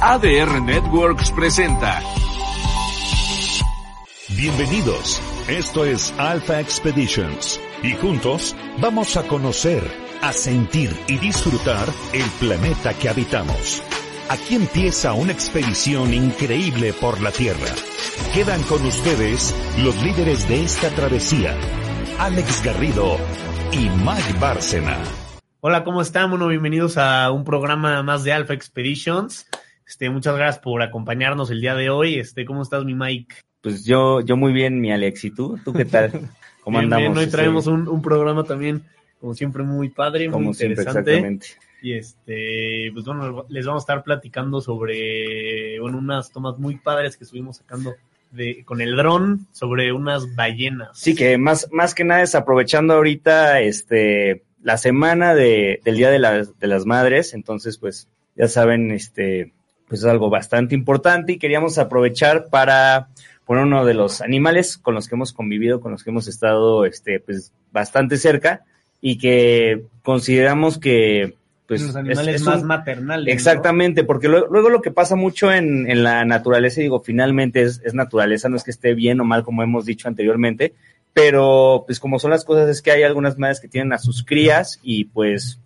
ADR Networks presenta. Bienvenidos, esto es Alpha Expeditions y juntos vamos a conocer, a sentir y disfrutar el planeta que habitamos. Aquí empieza una expedición increíble por la Tierra. Quedan con ustedes los líderes de esta travesía, Alex Garrido y Mike Bárcena. Hola, ¿cómo están? Bueno, bienvenidos a un programa más de Alpha Expeditions. Este, muchas gracias por acompañarnos el día de hoy. Este, ¿cómo estás, mi Mike? Pues yo, yo muy bien, mi Alex. ¿Y tú? ¿Tú qué tal? ¿Cómo Bien, andamos? bien, hoy Este, traemos un, un programa también, como siempre, muy padre, muy Como siempre, interesante. exactamente. Y este, pues bueno, les vamos a estar platicando sobre, bueno, unas tomas muy padres que estuvimos sacando de, con el dron sobre unas ballenas. Sí, que más, más que nada es aprovechando ahorita este, la semana de, del Día de las, de las Madres. Entonces, pues, ya saben, este, pues es algo bastante importante y queríamos aprovechar para poner uno de los animales con los que hemos convivido, con los que hemos estado, este, pues, bastante cerca y que consideramos que, pues, los es- animales es más un- maternales. ¿no? Exactamente, porque luego, luego lo que pasa mucho en, en la naturaleza, y digo, finalmente es, es naturaleza, no es que esté bien o mal, como hemos dicho anteriormente, pero pues como son las cosas, es que hay algunas madres que tienen a sus crías y pues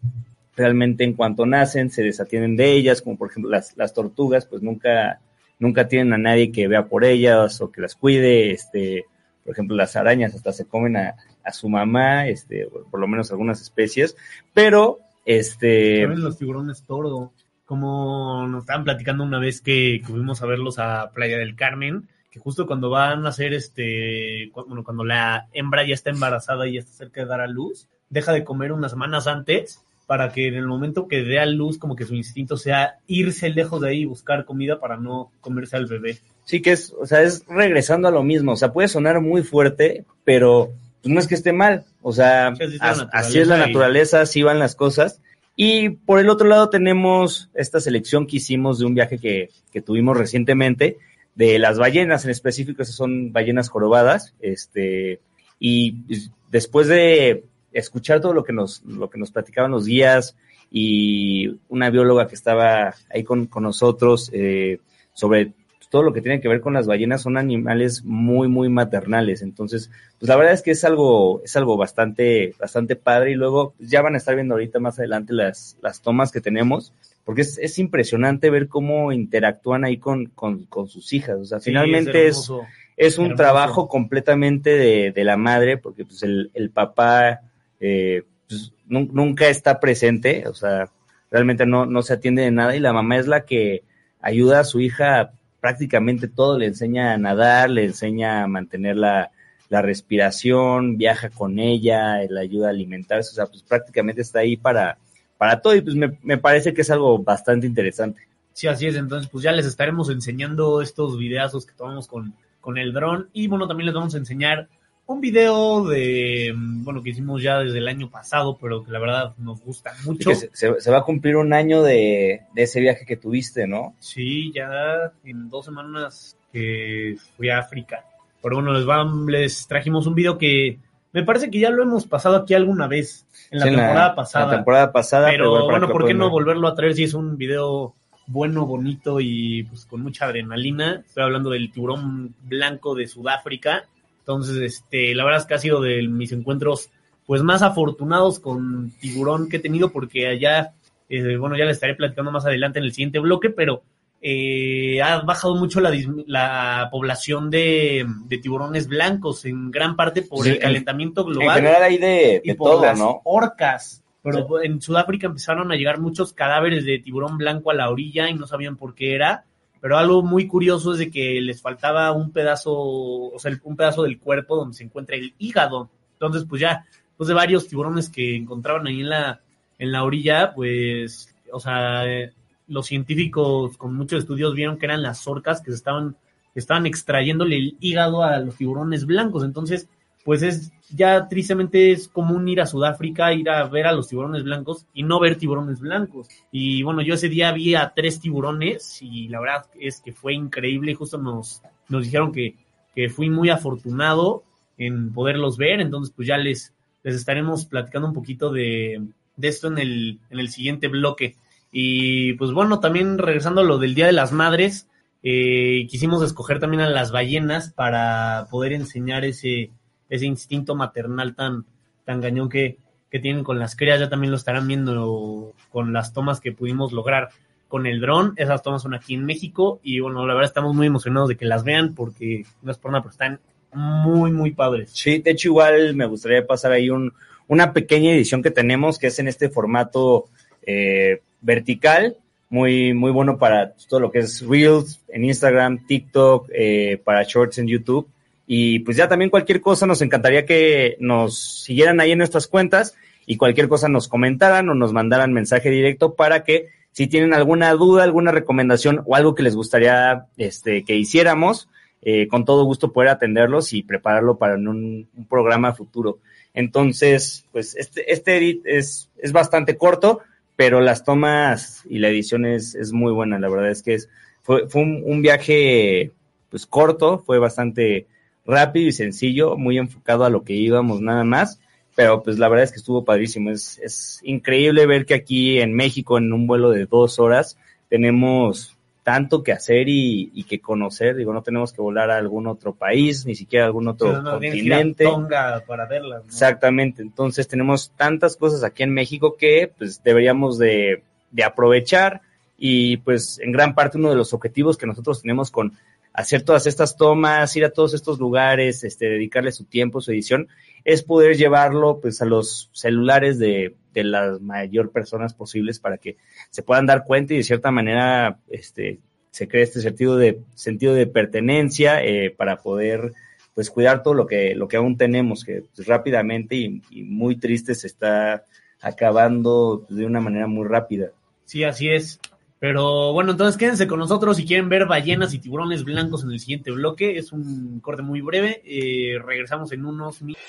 realmente en cuanto nacen se desatienden de ellas, como por ejemplo las, las tortugas, pues nunca, nunca tienen a nadie que vea por ellas o que las cuide, este, por ejemplo las arañas hasta se comen a, a su mamá, este, por lo menos algunas especies, pero este... Los tiburones toro, como nos estaban platicando una vez que, que fuimos a verlos a Playa del Carmen, que justo cuando van a hacer este, bueno, cuando la hembra ya está embarazada y ya está cerca de dar a luz, deja de comer unas semanas antes para que en el momento que dé a luz como que su instinto sea irse lejos de ahí y buscar comida para no comerse al bebé. Sí, que es, o sea, es regresando a lo mismo. O sea, puede sonar muy fuerte, pero pues, no es que esté mal. O sea, Sí, así es la as- así es la naturaleza, así van las cosas. Y por el otro lado tenemos esta selección que hicimos de un viaje que, que tuvimos recientemente, de las ballenas en específico, esas son ballenas jorobadas. Este, y pues, después de escuchar todo lo que nos, lo que nos platicaban los guías y una bióloga que estaba ahí con, con nosotros eh, sobre todo lo que tiene que ver con las ballenas son animales muy, muy maternales. Entonces, pues la verdad es que es algo, es algo bastante, bastante padre. Y luego ya van a estar viendo ahorita más adelante las, las tomas que tenemos, porque es, es impresionante ver cómo interactúan ahí con, con, con sus hijas. O sea, Sí, finalmente es, hermoso. es un hermoso. trabajo completamente de, de la madre, porque pues el, el papá eh, pues, nun- nunca está presente, o sea, realmente no, no se atiende de nada y la mamá es la que ayuda a su hija prácticamente todo, le enseña a nadar, le enseña a mantener la, la respiración, viaja con ella, la ayuda a alimentarse, o sea, pues prácticamente está ahí para, para todo y pues me, me parece que es algo bastante interesante. Sí, así es. Entonces, pues ya les estaremos enseñando estos videazos que tomamos con, con el dron. Y bueno, también les vamos a enseñar un video de, mm, bueno, que hicimos ya desde el año pasado, pero que la verdad nos gusta mucho. que se, se- se va a cumplir un año de, de ese viaje que tuviste, ¿no? Sí, ya en dos semanas que fui a África. Pero bueno, les, vam- les trajimos un video que me parece que ya lo hemos pasado aquí alguna vez, en la Sí, temporada pasada. La temporada pasada. pero para bueno, ¿por qué no ver. volverlo a traer si es un video bueno, bonito y pues con mucha adrenalina? Estoy hablando del tiburón blanco de Sudáfrica. Entonces, este, la verdad es que ha sido de mis encuentros pues más afortunados con tiburón que he tenido porque allá, eh, bueno, ya les estaré platicando más adelante en el siguiente bloque, pero eh, ha bajado mucho la, población de, de tiburones blancos, en gran parte por Sí, el en- calentamiento En global general hay de, y de por todo, las ¿no? orcas. Pero en Sudáfrica empezaron a llegar muchos cadáveres de tiburón blanco a la orilla y no sabían por qué era. Pero algo muy curioso es de que les faltaba un pedazo, o sea, un pedazo del cuerpo donde se encuentra el hígado. Entonces, pues ya, después de varios tiburones que encontraban ahí en la, en la orilla, pues, o sea, eh, los científicos con muchos estudios vieron que eran las orcas que se estaban, que estaban extrayéndole el hígado a los tiburones blancos. Entonces, pues es ya tristemente es común ir a Sudáfrica, ir a ver a los tiburones blancos y no ver tiburones blancos. Y bueno, yo ese día vi a tres tiburones y la verdad es que fue increíble. Justo nos, nos dijeron que, que fui muy afortunado en poderlos ver. Entonces, pues ya les, les estaremos platicando un poquito de, de esto en el, en el siguiente bloque. Y pues bueno, también regresando a lo del Día de las Madres, eh, quisimos escoger también a las ballenas para poder enseñar ese, ese instinto maternal tan, tan gañón que, que tienen con las crías. Ya también lo estarán viendo con las tomas que pudimos lograr con el dron. Esas tomas son aquí en México y bueno, la verdad estamos muy emocionados de que las vean porque no es por nada, pero están muy, muy padres. Sí, de hecho igual me gustaría pasar ahí un, una pequeña edición que tenemos que es en este formato eh, vertical, muy, muy bueno para todo lo que es Reels en Instagram, TikTok, eh, para Shorts en YouTube. Y pues ya también cualquier cosa nos encantaría que nos siguieran ahí en nuestras cuentas y cualquier cosa nos comentaran o nos mandaran mensaje directo para que si tienen alguna duda, alguna recomendación o algo que les gustaría este, que hiciéramos, eh, con todo gusto poder atenderlos y prepararlo para un, programa futuro. Entonces, pues este, este edit es, es bastante corto, pero las tomas y la edición es, es muy buena. La verdad es que es, fue, fue un, un, viaje pues corto, fue bastante rápido y sencillo, muy enfocado a lo que íbamos nada más pero pues la verdad es que estuvo padrísimo. Es, es increíble ver que aquí en México, en un vuelo de dos horas, tenemos tanto que hacer y, y que conocer. Digo, no tenemos que volar a algún otro país, ni siquiera a algún otro no, no, continente. Tonga para verlas. ¿no? Exactamente. Entonces tenemos tantas cosas aquí en México que pues deberíamos de, de aprovechar y pues en gran parte uno de los objetivos que nosotros tenemos con hacer todas estas tomas, ir a todos estos lugares, este, dedicarle su tiempo, su edición, es poder llevarlo pues a los celulares de, de las mayor personas posibles para que se puedan dar cuenta y de cierta manera este, se cree este sentido de, sentido de pertenencia eh, para poder pues cuidar todo lo que, lo que aún tenemos, que pues, rápidamente y, y muy triste se está acabando de una manera muy rápida. Sí, así es. Pero bueno, entonces quédense con nosotros si quieren ver ballenas y tiburones blancos en el siguiente bloque. Es un corte muy breve. Eh, regresamos en unos minutos.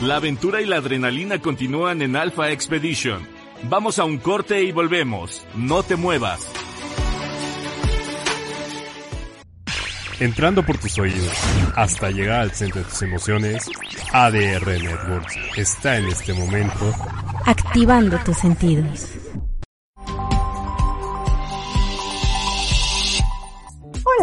La aventura y la adrenalina continúan en Alpha Expedition. Vamos a un corte y volvemos. No te muevas. Entrando por tus oídos hasta llegar al centro de tus emociones, ADR Networks está en este momento activando tus sentidos.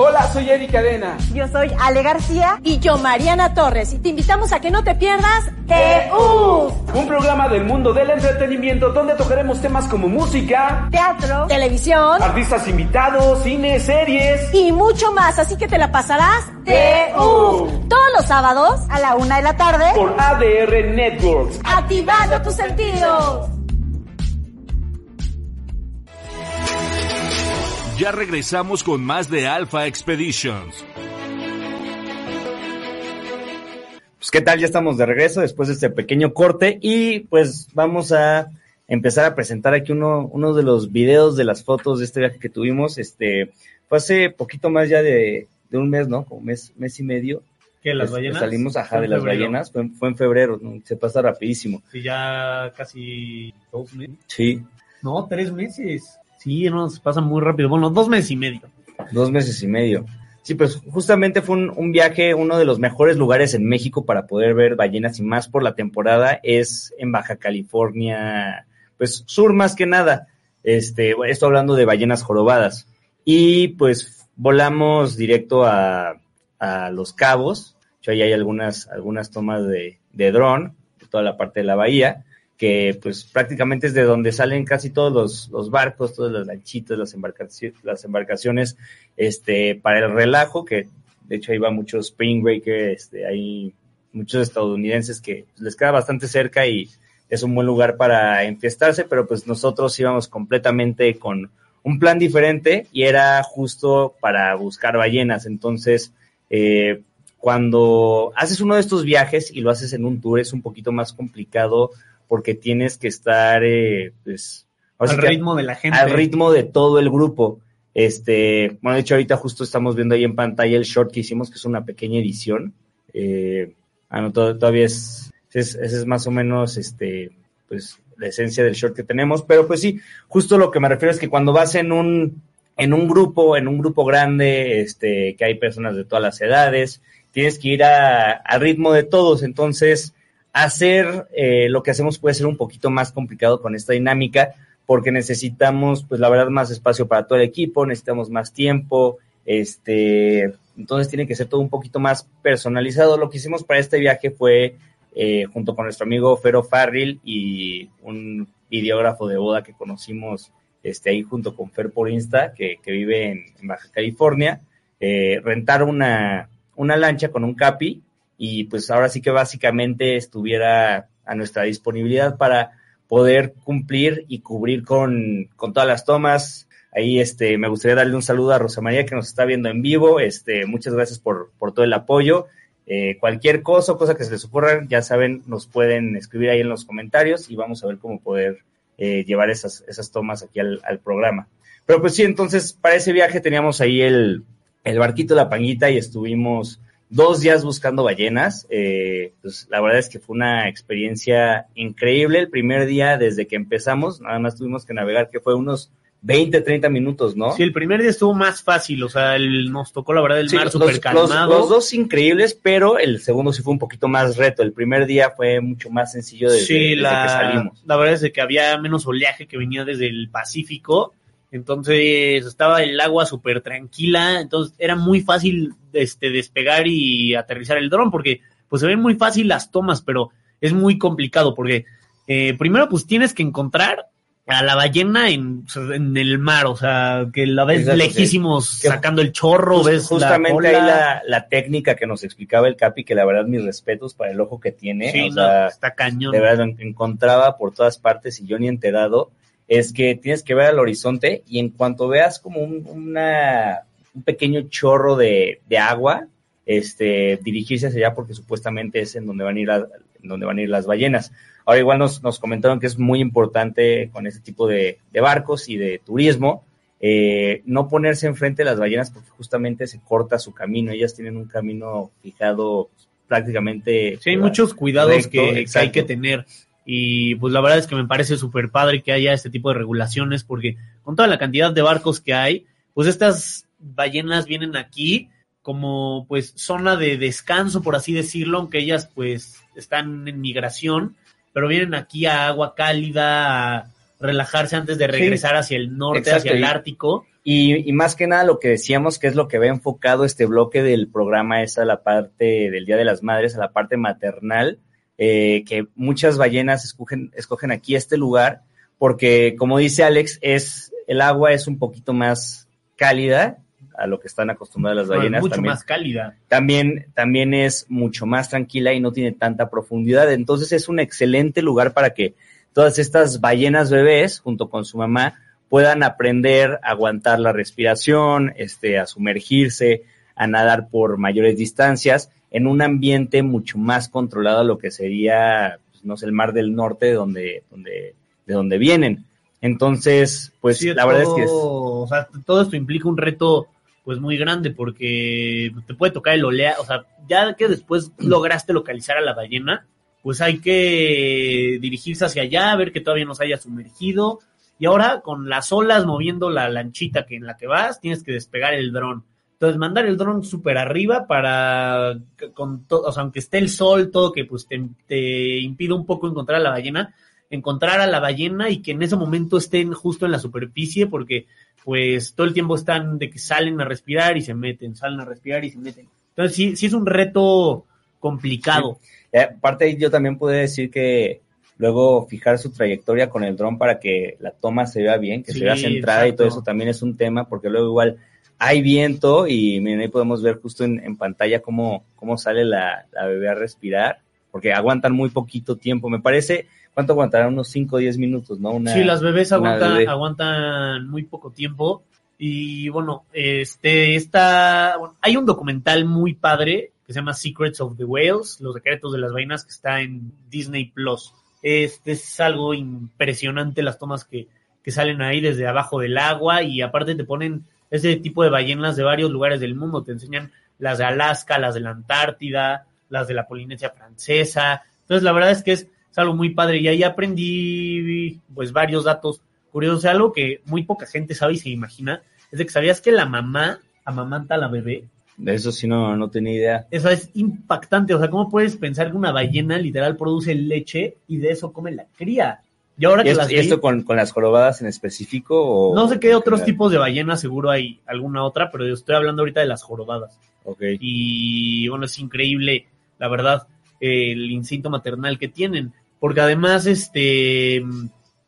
Hola, soy Eric Cadena. Yo soy Ale García. Y yo, Mariana Torres. Y te invitamos a que no te pierdas TU. Un programa del mundo del entretenimiento donde tocaremos temas como música, teatro, televisión, artistas invitados, cine, series y mucho más. Así que te la pasarás TU. Todos los sábados a la una de la tarde por ADR Networks. Activando tus sentidos. Ya regresamos con más de Alpha Expeditions. Pues qué tal, ya estamos de regreso después de este pequeño corte y pues vamos a empezar a presentar aquí uno, uno de los videos de las fotos de este viaje que tuvimos. Este fue hace poquito más ya de, de un mes, ¿no? Como mes, mes y medio. ¿Qué, las Pues, ballenas? Salimos, ajá, ¿Fue de las febrero? ballenas, fue, fue en febrero, ¿no? se pasa rapidísimo. Sí, ya casi dos meses. Sí, No, tres meses. Sí, nos pasa muy rápido. Bueno, dos meses y medio. dos meses y medio. Sí, pues justamente fue un, un viaje, uno de los mejores lugares en México para poder ver ballenas y más por la temporada es en Baja California, pues sur más que nada. Este, esto hablando de ballenas jorobadas. Y pues volamos directo a, a Los Cabos. Hecho, ahí hay algunas, algunas tomas de, de dron, de toda la parte de la bahía. Que pues prácticamente es de donde salen casi todos los, los barcos, todas las lanchitas, las embarcaciones, las embarcaciones este, para el relajo, que de hecho ahí va muchos Spring Breaker, este, hay muchos estadounidenses que les queda bastante cerca y es un buen lugar para enfiestarse, pero pues nosotros íbamos completamente con un plan diferente y era justo para buscar ballenas. Entonces, eh, cuando haces uno de estos viajes y lo haces en un tour es un poquito más complicado porque tienes que estar, eh, pues, al ritmo de la gente. Al ritmo de todo el grupo. Este, bueno, de hecho ahorita justo estamos viendo ahí en pantalla el short que hicimos, que es una pequeña edición. Eh, ah, no, todavía es, es, es más o menos, este, pues, la esencia del short que tenemos, pero pues sí, justo lo que me refiero es que cuando vas en un, en un grupo, en un grupo grande, este, que hay personas de todas las edades, tienes que ir a, al ritmo de todos, entonces hacer eh, lo que hacemos puede ser un poquito más complicado con esta dinámica, porque necesitamos, pues la verdad, más espacio para todo el equipo, necesitamos más tiempo, este, entonces tiene que ser todo un poquito más personalizado. Lo que hicimos para este viaje fue eh, junto con nuestro amigo Fero Farril y un videógrafo de boda que conocimos este, ahí junto con Fer por Insta, que, vive en, Baja California, eh, rentar una, una lancha con un capi y pues ahora sí que básicamente estuviera a nuestra disponibilidad para poder cumplir y cubrir con, con todas las tomas. Ahí este, me gustaría darle un saludo a Rosa María que nos está viendo en vivo. Este, muchas gracias por, por todo el apoyo. Eh, cualquier cosa o cosa que se les ocurra, ya saben, nos pueden escribir ahí en los comentarios y vamos a ver cómo poder eh, llevar esas, esas tomas aquí al, programa. Pero pues sí, entonces para ese viaje teníamos ahí el, el barquito La Panguita y estuvimos dos días buscando ballenas. Eh, pues la verdad es que fue una experiencia increíble. El primer día desde que empezamos, nada más tuvimos que navegar, que fue unos 20, 30 minutos, ¿no? Sí, el primer día estuvo más fácil, o sea, el, nos tocó la verdad el mar súper calmado. Los, dos increíbles, pero el segundo sí fue un poquito más reto. El primer día fue mucho más sencillo desde, sí, la, que salimos. La verdad es que había menos oleaje que venía desde el Pacífico, entonces estaba el agua súper tranquila, entonces era muy fácil este, despegar y aterrizar el dron, porque pues se ven muy fácil las tomas, pero es muy complicado, porque eh, primero pues tienes que encontrar a la ballena en, en, el mar, o sea, que la ves lejísimos sacando el chorro, ves justamente ahí la, la, técnica que nos explicaba el Capi, que la verdad mis respetos para el ojo que tiene, sí, está cañón. De verdad encontraba por todas partes y yo ni enterado, es que tienes que ver al horizonte y en cuanto veas como un, una, un pequeño chorro de, de, agua, este, dirigirse hacia allá porque supuestamente es en donde van a ir, a, donde van a ir las ballenas. Ahora igual nos, nos comentaron que es muy importante con este tipo de, barcos y de turismo eh, no ponerse enfrente de las ballenas porque justamente se corta su camino. Ellas tienen un camino fijado prácticamente. Sí, hay muchos cuidados que, hay que tener. Y pues la verdad es que me parece súper padre que haya este tipo de regulaciones porque con toda la cantidad de barcos que hay, pues estas ballenas vienen aquí como pues zona de descanso, por así decirlo, aunque ellas pues están en migración pero vienen aquí a agua cálida, a relajarse antes de regresar hacia el norte, hacia el Ártico. Y, más que nada lo que decíamos que es lo que ve enfocado este bloque del programa es a la parte del Día de las Madres, a la parte maternal, eh, que muchas ballenas escogen, escogen aquí este lugar porque, como dice Alex, es el agua es un poquito más cálida a lo que están acostumbradas las ballenas. mucho más cálida. También, también es mucho más tranquila y no tiene tanta profundidad. Entonces es un excelente lugar para que todas estas ballenas bebés, junto con su mamá, puedan aprender a aguantar la respiración, este, a sumergirse, a nadar por mayores distancias en un ambiente mucho más controlado a lo que sería, pues, no sé, el Mar del Norte, donde, donde, de donde vienen. Entonces, pues la verdad es que O sea, todo esto implica un reto pues muy grande porque te puede tocar el oleaje, o sea, ya que después lograste localizar a la ballena, pues hay que dirigirse hacia allá, ver que todavía no se haya sumergido. Y ahora con las olas moviendo la lanchita que en la que vas, tienes que despegar el dron. Entonces, mandar el dron súper arriba para, con todo, o sea, aunque esté el sol, todo que pues te, te impida un poco encontrar a la ballena, encontrar a la ballena y que en ese momento estén justo en la superficie, porque pues todo el tiempo están de que salen a respirar y se meten, salen a respirar y se meten. Entonces sí, sí es un reto complicado. Eh, aparte yo también puedo decir que luego fijar su trayectoria con el dron para que la toma se vea bien, que Sí, se vea centrada y todo eso también es un tema, porque luego igual hay viento y miren, ahí podemos ver justo en, en pantalla cómo, cómo sale la, la bebé a respirar, porque aguantan muy poquito tiempo. Me parece, ¿cuánto aguantará? Unos 5 o 10 minutos, ¿no? Una, sí, las bebés aguantan, bebé. aguantan muy poco tiempo. Y bueno, este está. bueno, hay un documental muy padre que se llama Secrets of the Whales, Los secretos de las ballenas, que está en Disney Plus. Este es algo impresionante las tomas que, que salen ahí desde abajo del agua y aparte te ponen ese tipo de ballenas de varios lugares del mundo. Te enseñan las de Alaska, las de la Antártida, las de la Polinesia Francesa. Entonces, la verdad es que es, es algo muy padre y ahí aprendí pues varios datos curiosos. Algo que muy poca gente sabe y se imagina es de que sabías que la mamá amamanta a la bebé. De eso sí no, no tenía idea. Eso es impactante. O sea, ¿cómo puedes pensar que una ballena literal produce leche y de eso come la cría? Y ahora ¿Y que esto, las y vi- esto con, con las jorobadas en específico? O, no sé qué otros general? tipos de ballenas, seguro hay alguna otra, pero yo estoy hablando ahorita de las jorobadas. Ok. Y bueno, es increíble, la verdad, el instinto maternal que tienen, porque además, este,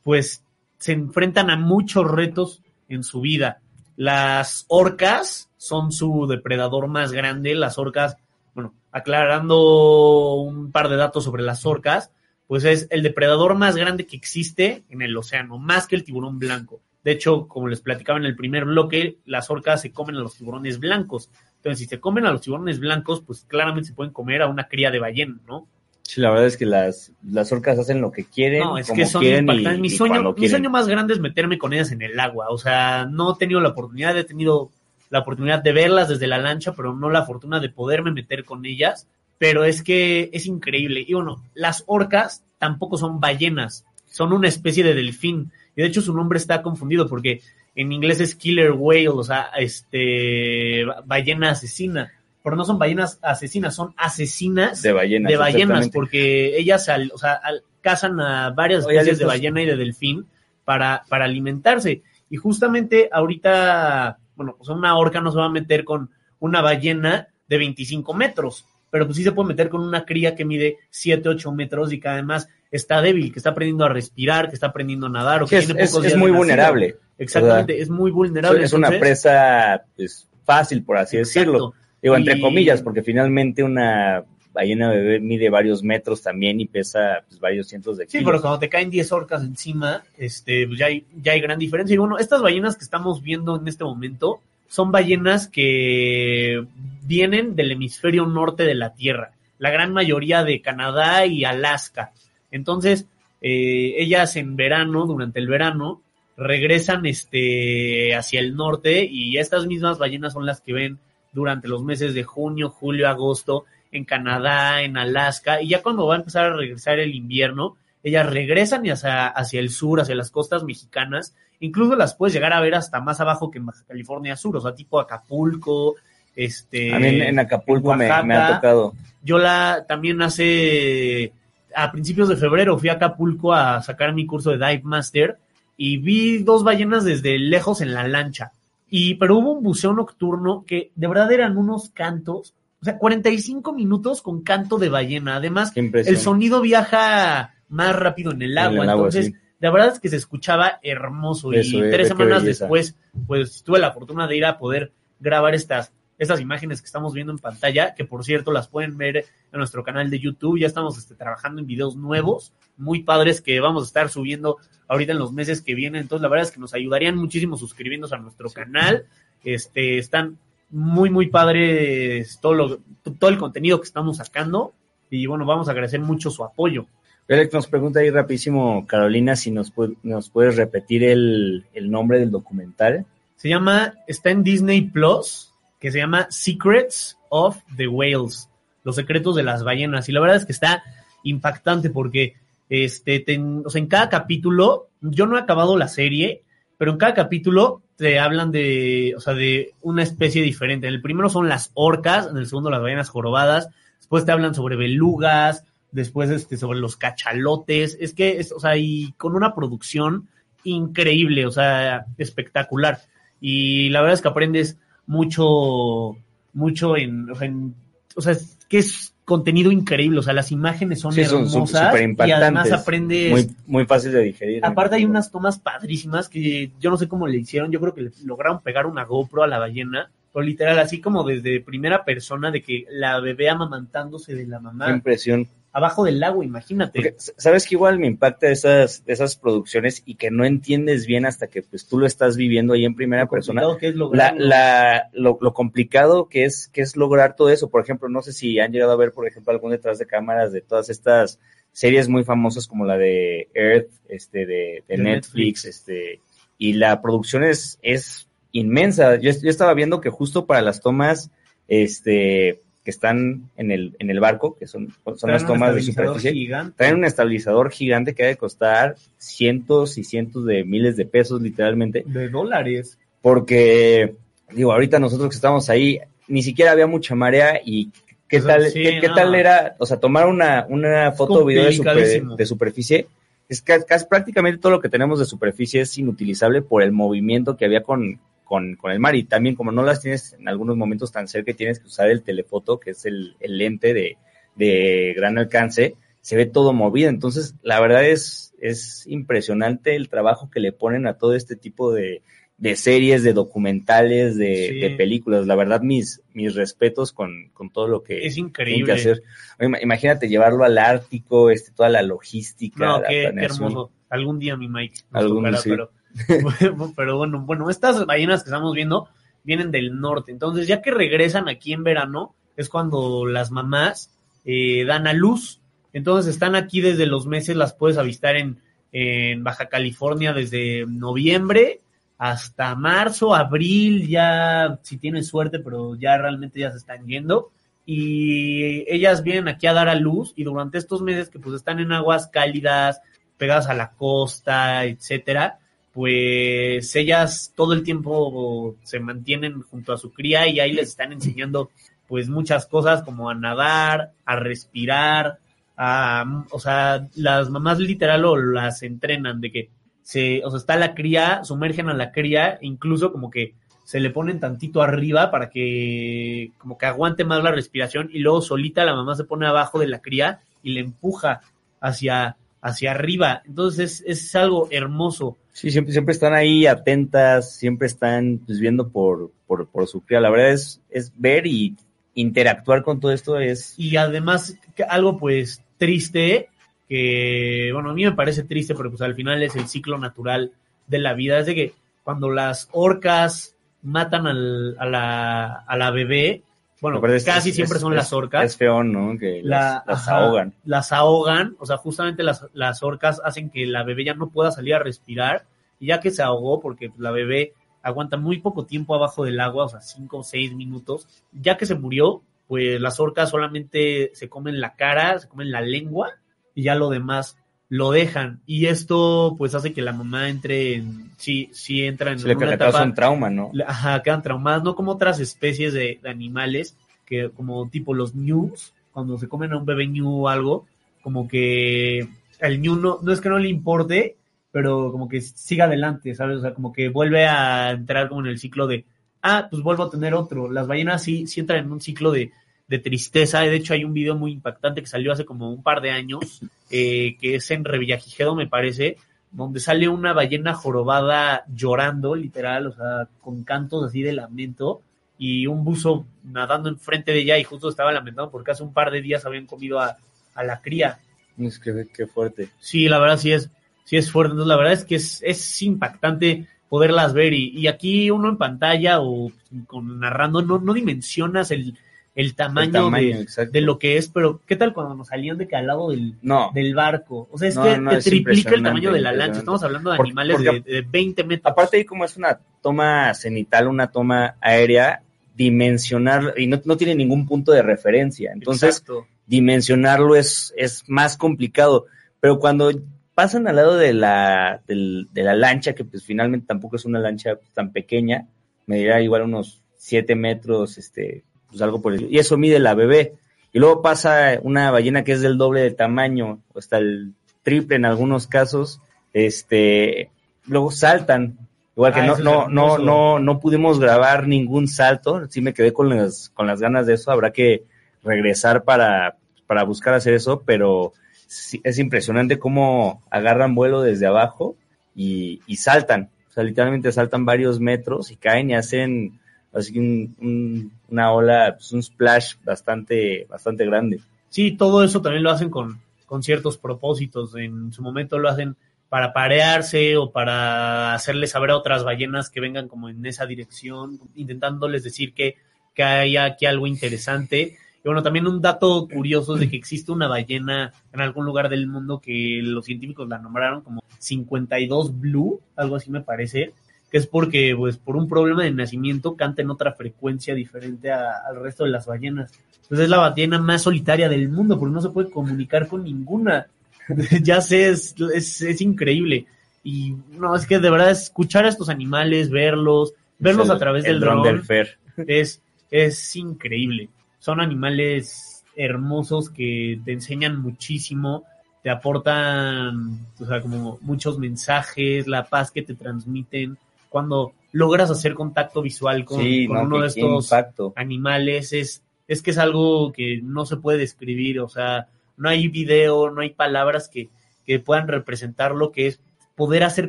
pues, se enfrentan a muchos retos en su vida. Las orcas son su depredador más grande, las orcas, bueno, aclarando un par de datos sobre las orcas, pues es el depredador más grande que existe en el océano, más que el tiburón blanco. De hecho, como les platicaba en el primer bloque, las orcas se comen a los tiburones blancos. Entonces, si se comen a los tiburones blancos, pues claramente se pueden comer a una cría de ballena, ¿no? Sí, la verdad es que las, las orcas hacen lo que quieren, No, es como que son y- impactantes. Mi sueño, mi sueño más grande es meterme con ellas en el agua. O sea, no he tenido la oportunidad, he tenido la oportunidad de verlas desde la lancha, pero no la fortuna de poderme meter con ellas. Pero es que es increíble. Y bueno, las orcas tampoco son ballenas, son una especie de delfín. Y de hecho su nombre está confundido porque en inglés es killer whale, o sea, este ba- ballena asesina. Pero no son ballenas asesinas, son asesinas De ballenas, de ballenas, porque ellas al- o sea, al- cazan a varias Oye, especies de ballena y de delfín para, para alimentarse. Y justamente ahorita, bueno, pues una orca no se va a meter con una ballena de 25 metros, pero pues sí se puede meter con una cría que mide 7, 8 metros y que además está débil, que está aprendiendo a respirar, que está aprendiendo a nadar o Sí, que es, tiene es- pocos es días muy vulnerable. Exactamente, O sea, es muy vulnerable. Es una presa pues, fácil, por así decirlo. Digo, entre Y- comillas, porque finalmente una ballena bebé mide varios metros también y pesa pues, varios cientos de Sí, kilos. pero cuando te caen 10 orcas encima, este, pues ya hay, ya hay gran diferencia. Y bueno, estas ballenas que estamos viendo en este momento son ballenas que vienen del hemisferio norte de la Tierra, la gran mayoría de Canadá y Alaska. Entonces, eh, ellas en verano, durante el verano, regresan este, hacia el norte y estas mismas ballenas son las que ven durante los meses de junio, julio, agosto en Canadá, en Alaska, y ya cuando va a empezar a regresar el invierno, ellas regresan hacia, hacia el sur, hacia las costas mexicanas, incluso las puedes llegar a ver hasta más abajo que en Baja California Sur, o sea, tipo Acapulco, este... A mí en, en Acapulco en me, Oaxaca. me ha tocado. Yo la también hace a principios de febrero fui a Acapulco a sacar mi curso de Dive Master y vi dos ballenas desde lejos en la lancha. Y pero hubo un buceo nocturno que de verdad eran unos cantos, o sea, 45 minutos con canto de ballena. Además, el sonido viaja más rápido en el En agua, el agua, entonces sí. la verdad es que se escuchaba hermoso Eso, y tres semanas después pues tuve la fortuna de ir a poder grabar estas estas imágenes que estamos viendo en pantalla, que por cierto las pueden ver en nuestro canal de YouTube. Ya estamos este, trabajando en videos nuevos, muy padres que vamos a estar subiendo ahorita en los meses que vienen. Entonces, la verdad es que nos ayudarían muchísimo suscribiéndose a nuestro canal. Este, están muy, muy padres todo, lo, todo el contenido que estamos sacando. Y bueno, vamos a agradecer mucho su apoyo. Alex nos pregunta ahí rapidísimo, Carolina, si nos, pu- nos puedes repetir el, el nombre del documental. Se llama, está en Disney Plus, que se llama Secrets of the Whales, los secretos de las ballenas. Y la verdad es que está impactante porque este, ten- o sea, en cada capítulo, yo no he acabado la serie, pero en cada capítulo te hablan de, o sea, de una especie diferente. En el primero son las orcas, en el segundo las ballenas jorobadas, después te hablan sobre belugas, después este, sobre los cachalotes. Es que, es, o sea, y con una producción increíble, o sea, espectacular. Y la verdad es que aprendes mucho, mucho en, o sea, en- o sea, es que es contenido increíble, o sea, las imágenes son Sí, son hermosas súper y además aprendes Muy, muy fácil de digerir. Aparte hay unas tomas padrísimas que yo no sé cómo le hicieron, yo creo que le lograron pegar una GoPro a la ballena, pero literal así como desde primera persona de que la bebé amamantándose de la Qué mamá impresión. Abajo del lago, imagínate. Porque, sabes que igual me impacta esas, esas producciones y que no entiendes bien hasta que pues tú lo estás viviendo ahí en primera persona. complicado que es La, la, lo, lo complicado que es, que es lograr todo eso. Por ejemplo, no sé si han llegado a ver, por ejemplo, algún detrás de cámaras de todas estas series muy famosas como la de Earth, este, de, de De Netflix, este, y la producción es, es inmensa. Yo, yo estaba viendo que justo para las tomas, este, que están en el, en el barco, que son, son las tomas de superficie, gigante. traen un estabilizador gigante que ha de costar cientos y cientos de miles de pesos, literalmente, de dólares. porque, digo, ahorita nosotros que estamos ahí, ni siquiera había mucha marea y qué O sea, tal, sí, qué, tal era, o sea, tomar una, una foto o video de, super- complicadísimo. de superficie, es que casi prácticamente todo lo que tenemos de superficie es inutilizable por el movimiento que había con, con, con el mar y también como no las tienes en algunos momentos tan cerca, tienes que usar el telefoto, que es el, el lente de, de gran alcance, se ve todo movido. Entonces, la verdad es, es impresionante el trabajo que le ponen a todo este tipo de, de series, de documentales, de, Sí. de películas. La verdad, mis, mis respetos con, con todo lo que Es increíble. que hacer. Ima- Imagínate llevarlo al Ártico, este, toda la logística. No, la qué, hermoso. Algún día mi Mike. nos Algún- tocará, sí. pero, pero bueno, bueno, estas ballenas que estamos viendo vienen del norte. Entonces, ya que regresan aquí en verano, es cuando las mamás eh, dan a luz. Entonces, están aquí desde los meses, las puedes avistar en, en Baja California desde noviembre hasta marzo, abril, ya si tienes suerte, pero ya realmente ya se están yendo. Y ellas vienen aquí a dar a luz y durante estos meses que pues están en aguas cálidas, pegadas a la costa, etcétera, pues ellas todo el tiempo se mantienen junto a su cría y ahí les están enseñando pues muchas cosas como a nadar, a respirar, a, o sea, las mamás literal o las entrenan de que se, o sea, está la cría, sumergen a la cría, incluso como que se le ponen tantito arriba para que como que aguante más la respiración y luego solita la mamá se pone abajo de la cría y le empuja hacia, hacia arriba. Entonces es, es algo hermoso. Sí, siempre, siempre están ahí atentas, siempre están pues, viendo por, por, por su cría. La verdad es, es ver y interactuar con todo esto es... Y además algo pues triste, que bueno, a mí me parece triste, pero pues al final es el ciclo natural de la vida. Es de que cuando las orcas matan al- a, la, a la bebé, bueno, es- casi es- siempre son es- las orcas. Es feo, ¿no? Que la- las, las ajá, ahogan. Las ahogan, o sea, justamente las, las orcas hacen que la bebé ya no pueda salir a respirar, y ya que se ahogó, porque la bebé aguanta muy poco tiempo abajo del agua, o sea, cinco o seis minutos, ya que se murió, pues las orcas solamente se comen la cara, se comen la lengua, y ya lo demás lo dejan. Y esto, pues, hace que la mamá entre en, sí, sí entra en Se le una causa etapa un trauma, ¿no? le- Ajá, quedan traumadas, no como otras especies de, de animales, que como tipo los ñus, cuando se comen a un bebé ñu o algo, como que el ñu no, no es que no le importe, pero como que siga adelante, ¿sabes? O sea, como que vuelve a entrar como en el ciclo de, ah, pues vuelvo a tener otro. Las ballenas sí, sí entran en un ciclo de, de tristeza. De hecho, hay un video muy impactante que salió hace como un par de años, eh, que es en Revillagigedo, me parece, donde sale una ballena jorobada llorando, literal, o sea, con cantos así de lamento, y un buzo nadando enfrente de ella y justo estaba lamentando porque hace un par de días habían comido a, a la cría. Es que qué fuerte. Sí, la verdad sí es, sí es fuerte. Entonces, la verdad es que es, es impactante poderlas ver y, y aquí uno en pantalla o con narrando no, no dimensionas el, el tamaño, El tamaño, de, de lo que es, pero ¿qué tal cuando nos salían de que al lado del, No. del barco? O sea, es No, que no, te es triplica el tamaño de la lancha. Estamos hablando de animales porque- de, de 20 metros. Aparte ahí como es una toma cenital, una toma aérea, dimensionar, y no, no tiene ningún punto de referencia. Entonces, Exacto. dimensionarlo es, es más complicado. Pero cuando pasan al lado de la, del- de la lancha, que pues finalmente tampoco es una lancha tan pequeña, medirá igual unos 7 metros, este, pues algo por el, y eso mide la bebé. Y luego pasa una ballena que es del doble de tamaño, o hasta el triple en algunos casos, este, luego saltan. Igual que Ah, no, no, no, no, no pudimos grabar ningún salto, sí me quedé con las, con las ganas de eso, habrá que regresar para, para buscar hacer eso, pero sí, es impresionante cómo agarran vuelo desde abajo y, y saltan. O sea, literalmente saltan varios metros y caen y hacen así un- una ola, pues un splash bastante, bastante grande. Sí, todo eso también lo hacen con, con ciertos propósitos. En su momento lo hacen para parearse o para hacerles saber a otras ballenas que vengan como en esa dirección, intentándoles decir que, que hay aquí algo interesante. Y bueno, también un dato curioso es de que existe una ballena en algún lugar del mundo que los científicos la nombraron como 52 Blue, algo así me parece, que es porque pues por un problema de nacimiento canta en otra frecuencia diferente a- al resto de las ballenas. Pues es la ballena más solitaria del mundo, porque no se puede comunicar con ninguna. ya sé, es, es, es increíble. Y no, es que de verdad escuchar a estos animales, verlos, verlos El- a través el del dron dron, del Fer. es, es increíble. Son animales hermosos que te enseñan muchísimo, te aportan, o sea, como muchos mensajes, la paz que te transmiten. Cuando logras hacer contacto visual con, Sí, con no, uno de estos impacto. animales, es, es que es algo que no se puede describir, o sea, no hay video, no hay palabras que, que puedan representar lo que es poder hacer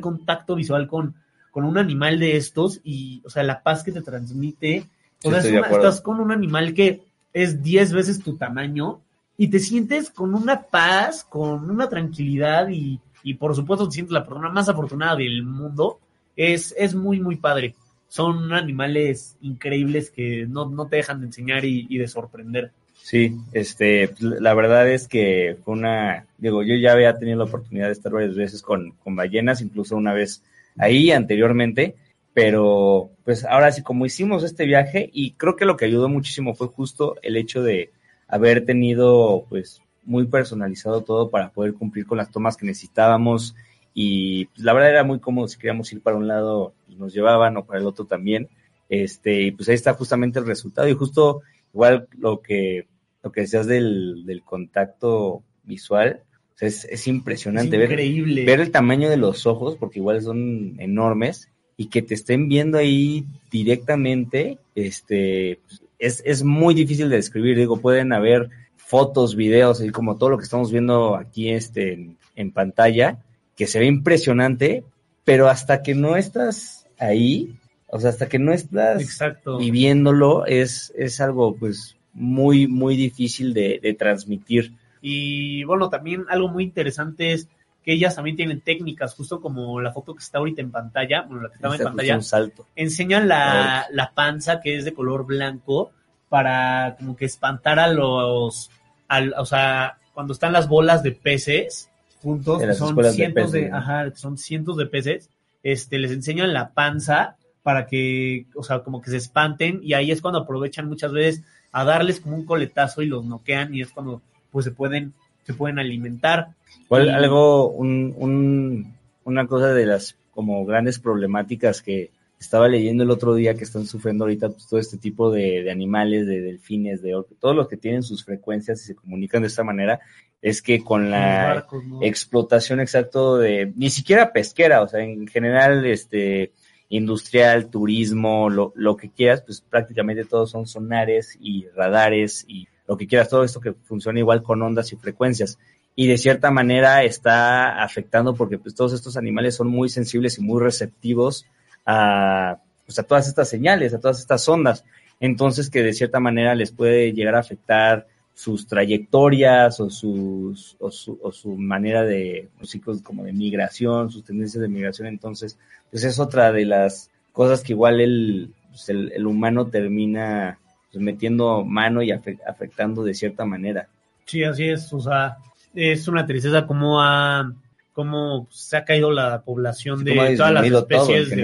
contacto visual con, con un animal de estos y, o sea, la paz que te transmite. O sea, es una- estás con un animal que es 10 veces tu tamaño y te sientes con una paz, con una tranquilidad y, y por supuesto te sientes la persona más afortunada del mundo. Es, es muy, muy padre. Son animales increíbles que no, no te dejan de enseñar y, de sorprender. Sí, este, la verdad es que fue una, digo, yo ya había tenido la oportunidad de estar varias veces con, con ballenas, incluso una vez ahí anteriormente, pero pues ahora sí, como hicimos este viaje, y creo que lo que ayudó muchísimo fue justo el hecho de haber tenido pues muy personalizado todo para poder cumplir con las tomas que necesitábamos y pues, la verdad era muy cómodo si queríamos ir para un lado pues, nos llevaban o para el otro también. Este y pues ahí está justamente el resultado. Y justo igual lo que lo que decías del, del contacto visual o sea, es, es impresionante Es ver ver el tamaño de los ojos porque igual son enormes y que te estén viendo ahí directamente este pues, es, es muy difícil de describir. Digo pueden haber fotos videos así como todo lo que estamos viendo aquí este en, en pantalla que se ve impresionante pero hasta que no estás ahí o sea hasta que no estás Exacto. viviéndolo es es algo pues muy muy difícil de, de transmitir. Y bueno, también algo muy interesante es que ellas también tienen técnicas, justo como la foto que está ahorita en pantalla, bueno, la que estaba en pantalla, un salto. enseñan la, la panza que es de color blanco para como que espantar a los, al, o sea, cuando están las bolas de peces juntos, que son cientos de, peces, ajá, son cientos de peces, este, les enseñan la panza para que, o sea, como que se espanten y ahí es cuando aprovechan muchas veces a darles como un coletazo y los noquean y es cuando pues se pueden, se pueden alimentar. Y- algo, un, un- una cosa de las como grandes problemáticas que estaba leyendo el otro día que están sufriendo ahorita pues, todo este tipo de, de animales, de delfines, de todos los que tienen sus frecuencias y se comunican de esta manera, es que con la barcos, ¿no? explotación exacto de, ni siquiera pesquera, o sea, en general, este, industrial, turismo, lo, lo que quieras, pues prácticamente todos son sonares y radares y lo que quieras, todo esto que funciona igual con ondas y frecuencias. Y de cierta manera está afectando porque pues todos estos animales son muy sensibles y muy receptivos a, pues, a todas estas señales, a todas estas ondas. Entonces que de cierta manera les puede llegar a afectar sus trayectorias o, sus, o, su, o su manera de, los ciclos como de migración, sus tendencias de migración. Entonces, pues es otra de las cosas que igual el, pues, el, humano termina pues, metiendo mano y afe- afectando de cierta manera. Sí, así es. O sea, es una tristeza cómo ha, cómo se ha caído la población de todas las especies de-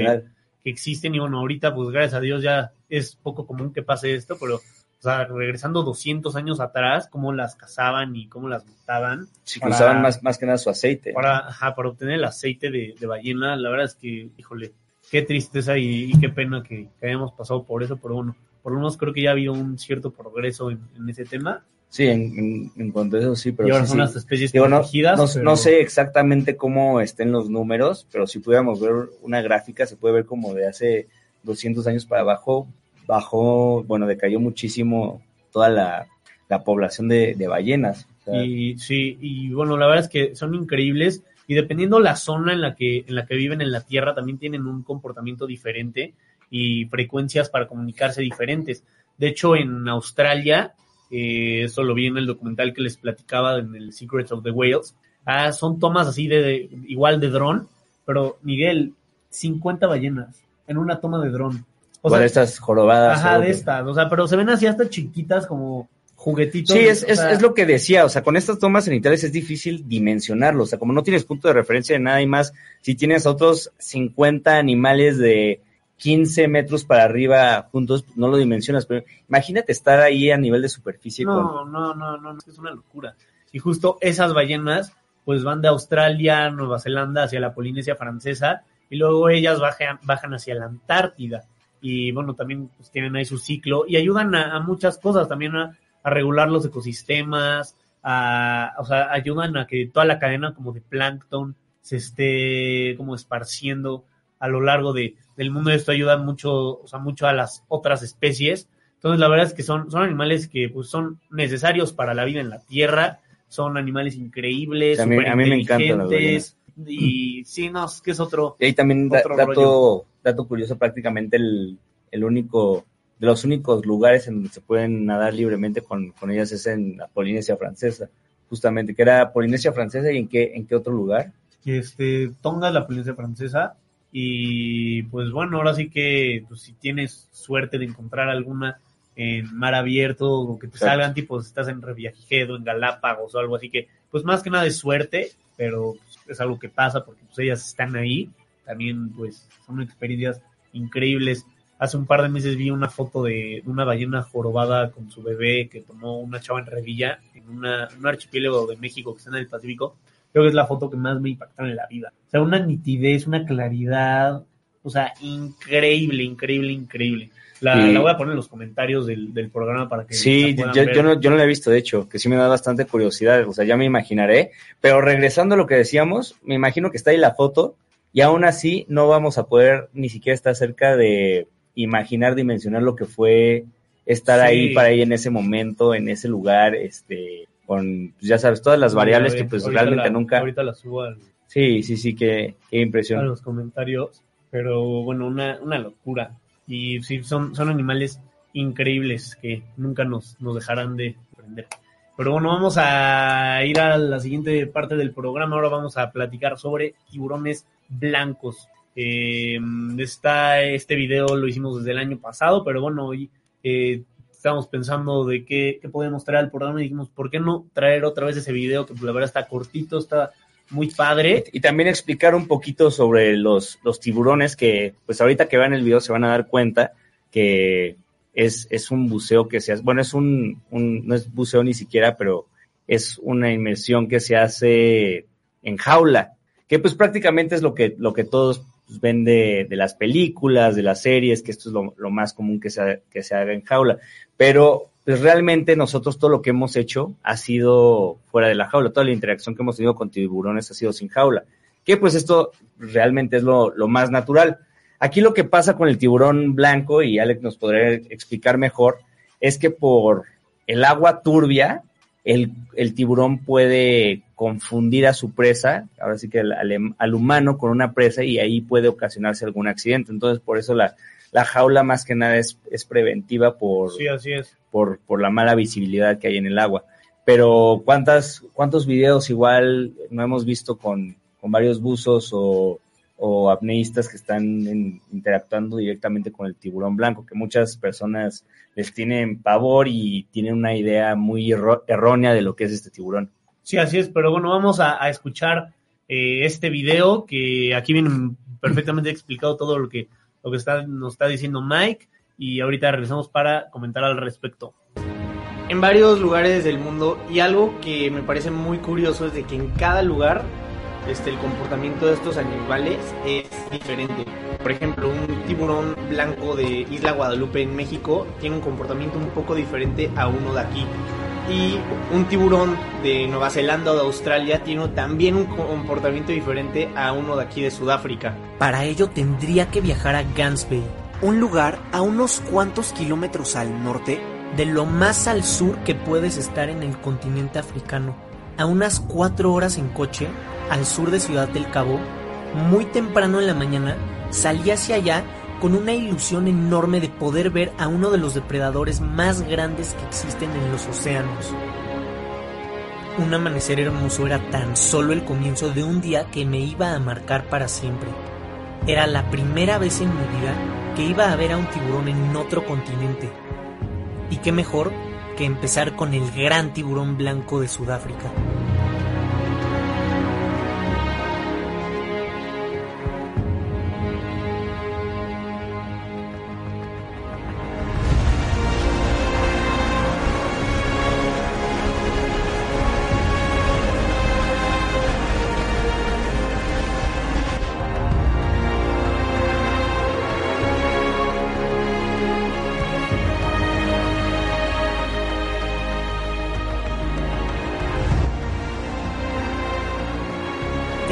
que existen. Y bueno, ahorita, pues gracias a Dios ya es poco común que pase esto, pero, o sea, regresando 200 años atrás, cómo las cazaban y cómo las mataban. Sí, para- usaban más, más que nada su aceite. Para, ajá, para obtener el aceite de, de ballena. La verdad es que, híjole, qué tristeza y, y qué pena que, que hayamos pasado por eso, pero bueno, por lo menos creo que ya ha habido un cierto progreso en, en ese tema. Sí, en, cuanto a eso sí, pero y ahora sí, son sí. las especies Digo, no, protegidas. no, pero- no sé exactamente cómo estén los números, pero si pudiéramos ver una gráfica, se puede ver como de hace 200 años para abajo, bajó, bueno, decayó muchísimo toda la, la población de, de ballenas. O sea, Y sí, y bueno, la verdad es que son increíbles y dependiendo la zona en la que en la que viven en la Tierra también tienen un comportamiento diferente y frecuencias para comunicarse diferentes. De hecho, en Australia, eh, eso lo vi en el documental que les platicaba en el Secrets of the Whales, ah, son tomas así de, de- igual de dron, pero Miguel, 50 ballenas en una toma de dron. O sea, estas jorobadas. ajá, de estas, o sea, pero se ven así hasta chiquitas como juguetitos. Sí, es, o es, sea, es lo que decía, o sea, con estas tomas cenitales es difícil dimensionarlo, o sea, como no tienes punto de referencia de nada y más, si tienes otros 50 animales de 15 metros para arriba juntos, no lo dimensionas, pero imagínate estar ahí a nivel de superficie con... No, no, no, no, no, es una locura. Y justo esas ballenas, pues van de Australia, Nueva Zelanda hacia la Polinesia francesa y luego ellas bajan, bajan hacia la Antártida. Y bueno, también pues, tienen ahí su ciclo y ayudan a, a muchas cosas, también a, a regular los ecosistemas, a, o sea, ayudan a que toda la cadena como de plancton se esté como esparciendo a lo largo de, del mundo. Esto ayuda mucho, o sea, mucho a las otras especies. Entonces, la verdad es que son, son animales que pues, son necesarios para la vida en la Tierra, son animales increíbles, A mí- a mí me encantan las superinteligentes, Y sí, no, es que es otro. Y ahí también da- otro dato, rollo. dato curioso, prácticamente el, el único, de los únicos lugares en donde se pueden nadar libremente con, con ellas es en la Polinesia francesa, justamente, que era Polinesia francesa y en qué, en qué otro lugar. este, Tonga es la Polinesia francesa y pues bueno, ahora sí que pues, si tienes suerte de encontrar alguna en mar abierto o que te Exacto. salgan tipo si estás en Reviajedo, en Galápagos o algo así que pues más que nada es suerte, pero pues, es algo que pasa porque pues ellas están ahí, también pues son experiencias increíbles. Hace un par de meses vi una foto de una ballena jorobada con su bebé que tomó una chava en Revilla, en una, un archipiélago de México que está en el Pacífico. Creo que es la foto que más me impactaron en la vida. O sea, una nitidez, una claridad, o sea, increíble, increíble, increíble. La, Sí. la voy a poner en los comentarios del, del programa para que Sí, la yo, yo no, yo no lo he visto, de hecho, que sí me da bastante curiosidad, o sea, ya me imaginaré, pero regresando a lo que decíamos, me imagino que está ahí la foto y aún así no vamos a poder ni siquiera estar cerca de imaginar, dimensionar lo que fue estar Sí. ahí para ahí en ese momento, en ese lugar, este, con, pues, ya sabes, todas las variables A que pues ahorita realmente la- nunca... Ahorita la subo al, Sí, sí, sí, qué, qué a impresión. los comentarios, pero bueno, una, una locura. Y sí, son, son animales increíbles que nunca nos, nos dejarán de aprender. Pero bueno, vamos a ir a la siguiente parte del programa. Ahora vamos a platicar sobre tiburones blancos. Eh, está, este video lo hicimos desde el año pasado, pero bueno, hoy eh, estábamos pensando de qué, qué podemos traer al programa y dijimos, ¿por qué no traer otra vez ese video que pues, la verdad está cortito, está muy padre? Y también explicar un poquito sobre los, los tiburones que, pues ahorita que vean el video se van a dar cuenta que es, es un buceo que se hace, bueno, es un, un, no es buceo ni siquiera, pero es una inmersión que se hace en jaula, que pues prácticamente es lo que, lo que todos pues, ven de, las películas, de las series, que esto es lo, lo más común que se, que se haga en jaula. Pero pues realmente nosotros todo lo que hemos hecho ha sido fuera de la jaula, toda la interacción que hemos tenido con tiburones ha sido sin jaula, que pues esto realmente es lo, lo más natural. Aquí lo que pasa con el tiburón blanco, y Alex nos podría explicar mejor, es que por el agua turbia, el, el tiburón puede confundir a su presa, ahora sí que al, al- al humano con una presa, y ahí puede ocasionarse algún accidente. Entonces, por eso la, la jaula más que nada es, es preventiva por, Sí, así es. por, por la mala visibilidad que hay en el agua. Pero ¿cuántas, cuántos videos igual no hemos visto con, con varios buzos o, o apneístas que están en- interactuando directamente con el tiburón blanco? Que muchas personas les tienen pavor y tienen una idea muy errónea de lo que es este tiburón. Sí, así es, pero bueno, vamos a, a escuchar eh, este video que aquí viene perfectamente explicado todo lo que, lo que está, nos está diciendo Mike y ahorita regresamos para comentar al respecto. En varios lugares del mundo y algo que me parece muy curioso es de que en cada lugar este, el comportamiento de estos animales es diferente. Por ejemplo, un tiburón blanco de Isla Guadalupe en México tiene un comportamiento un poco diferente a uno de aquí y un tiburón de Nueva Zelanda o de Australia tiene también un comportamiento diferente a uno de aquí de Sudáfrica. Para ello tendría que viajar a Gans Bay, un lugar a unos cuantos kilómetros al norte de lo más al sur que puedes estar en el continente africano, a unas cuatro horas en coche, al sur de Ciudad del Cabo, muy temprano en la mañana, salí hacia allá con una ilusión enorme de poder ver a uno de los depredadores más grandes que existen en los océanos. Un amanecer hermoso era tan solo el comienzo de un día que me iba a marcar para siempre. Era la primera vez en mi vida que iba a ver a un tiburón en otro continente. Y qué mejor que empezar con el gran tiburón blanco de Sudáfrica.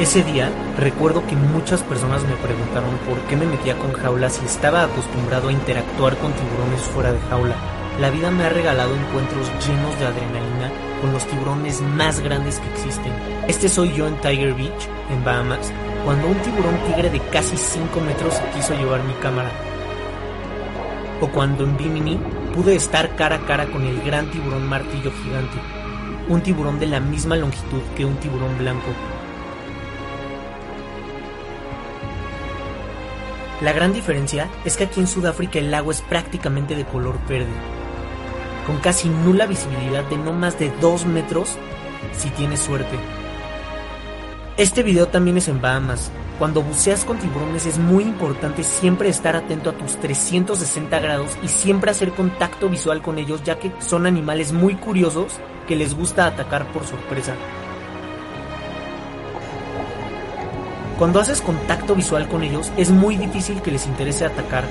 Ese día recuerdo que muchas personas me preguntaron por qué me metía con jaulas y estaba acostumbrado a interactuar con tiburones fuera de jaula. La vida me ha regalado encuentros llenos de adrenalina con los tiburones más grandes que existen. Este soy yo en Tiger Beach, en Bahamas, cuando un tiburón tigre de casi 5 metros quiso llevar mi cámara. O cuando en Bimini pude estar cara a cara con el gran tiburón martillo gigante, un tiburón de la misma longitud que un tiburón blanco La gran diferencia es que aquí en Sudáfrica el lago es prácticamente de color verde, con casi nula visibilidad de no más de 2 metros si tienes suerte. Este video también es en Bahamas. Cuando buceas con tiburones es muy importante siempre estar atento a tus 360 grados y siempre hacer contacto visual con ellos ya que son animales muy curiosos que les gusta atacar por sorpresa. Cuando haces contacto visual con ellos, es muy difícil que les interese atacar.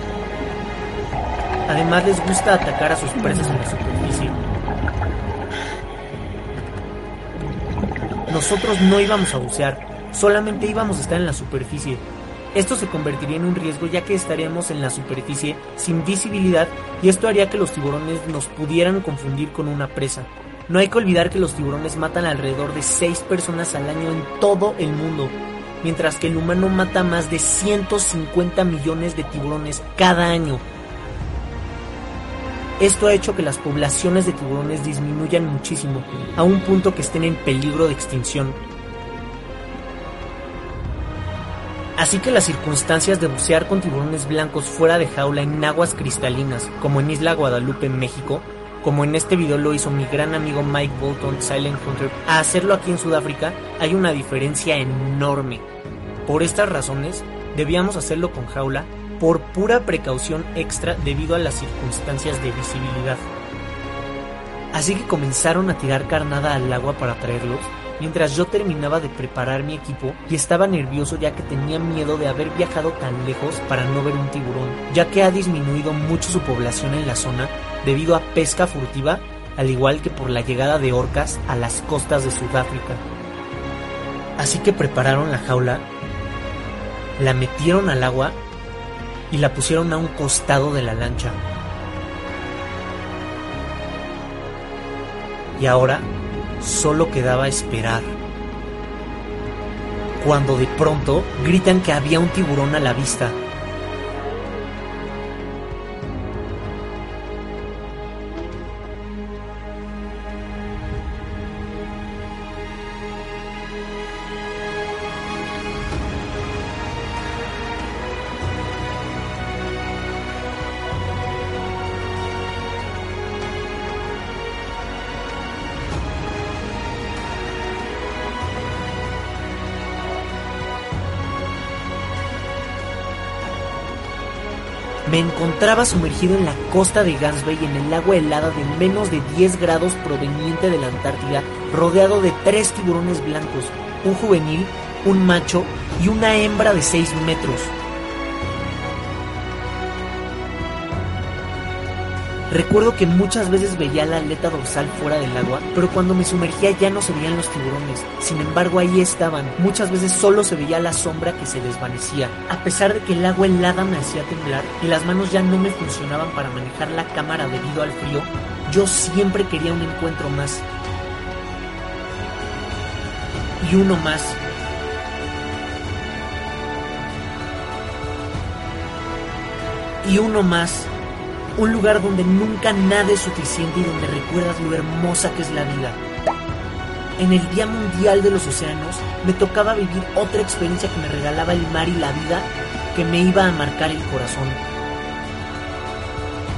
Además, les gusta atacar a sus presas en la superficie. Nosotros no íbamos a bucear, solamente íbamos a estar en la superficie. Esto se convertiría en un riesgo ya que estaríamos en la superficie sin visibilidad y esto haría que los tiburones nos pudieran confundir con una presa. No hay que olvidar que los tiburones matan alrededor de 6 personas al año en todo el mundo mientras que el humano mata más de 150 millones de tiburones cada año. Esto ha hecho que las poblaciones de tiburones disminuyan muchísimo, a un punto que estén en peligro de extinción. Así que las circunstancias de bucear con tiburones blancos fuera de jaula en aguas cristalinas, como en Isla Guadalupe, México, como en este video lo hizo mi gran amigo Mike Bolton, Silent Hunter, a hacerlo aquí en Sudáfrica, hay una diferencia enorme. Por estas razones, debíamos hacerlo con jaula por pura precaución extra debido a las circunstancias de visibilidad. Así que comenzaron a tirar carnada al agua para traerlos, mientras yo terminaba de preparar mi equipo y estaba nervioso ya que tenía miedo de haber viajado tan lejos para no ver un tiburón, ya que ha disminuido mucho su población en la zona debido a pesca furtiva, al igual que por la llegada de orcas a las costas de Sudáfrica. Así que prepararon la jaula, la metieron al agua y la pusieron a un costado de la lancha. Y ahora solo quedaba esperar. Cuando de pronto gritan que había un tiburón a la vista. Me encontraba sumergido en la costa de Gansby en el agua helada de menos de 10 grados proveniente de la Antártida, rodeado de tres tiburones blancos, un juvenil, un macho y una hembra de 6 metros. Recuerdo que muchas veces veía la aleta dorsal fuera del agua, pero cuando me sumergía ya no se veían los tiburones. Sin embargo, ahí estaban. Muchas veces solo se veía la sombra que se desvanecía. A pesar de que el agua helada me hacía temblar y las manos ya no me funcionaban para manejar la cámara debido al frío, Yo siempre quería un encuentro más. Y uno más. Y uno más. Un lugar donde nunca nada es suficiente y donde recuerdas lo hermosa que es la vida. En el Día Mundial de los Océanos me tocaba vivir otra experiencia que me regalaba el mar y la vida que me iba a marcar el corazón.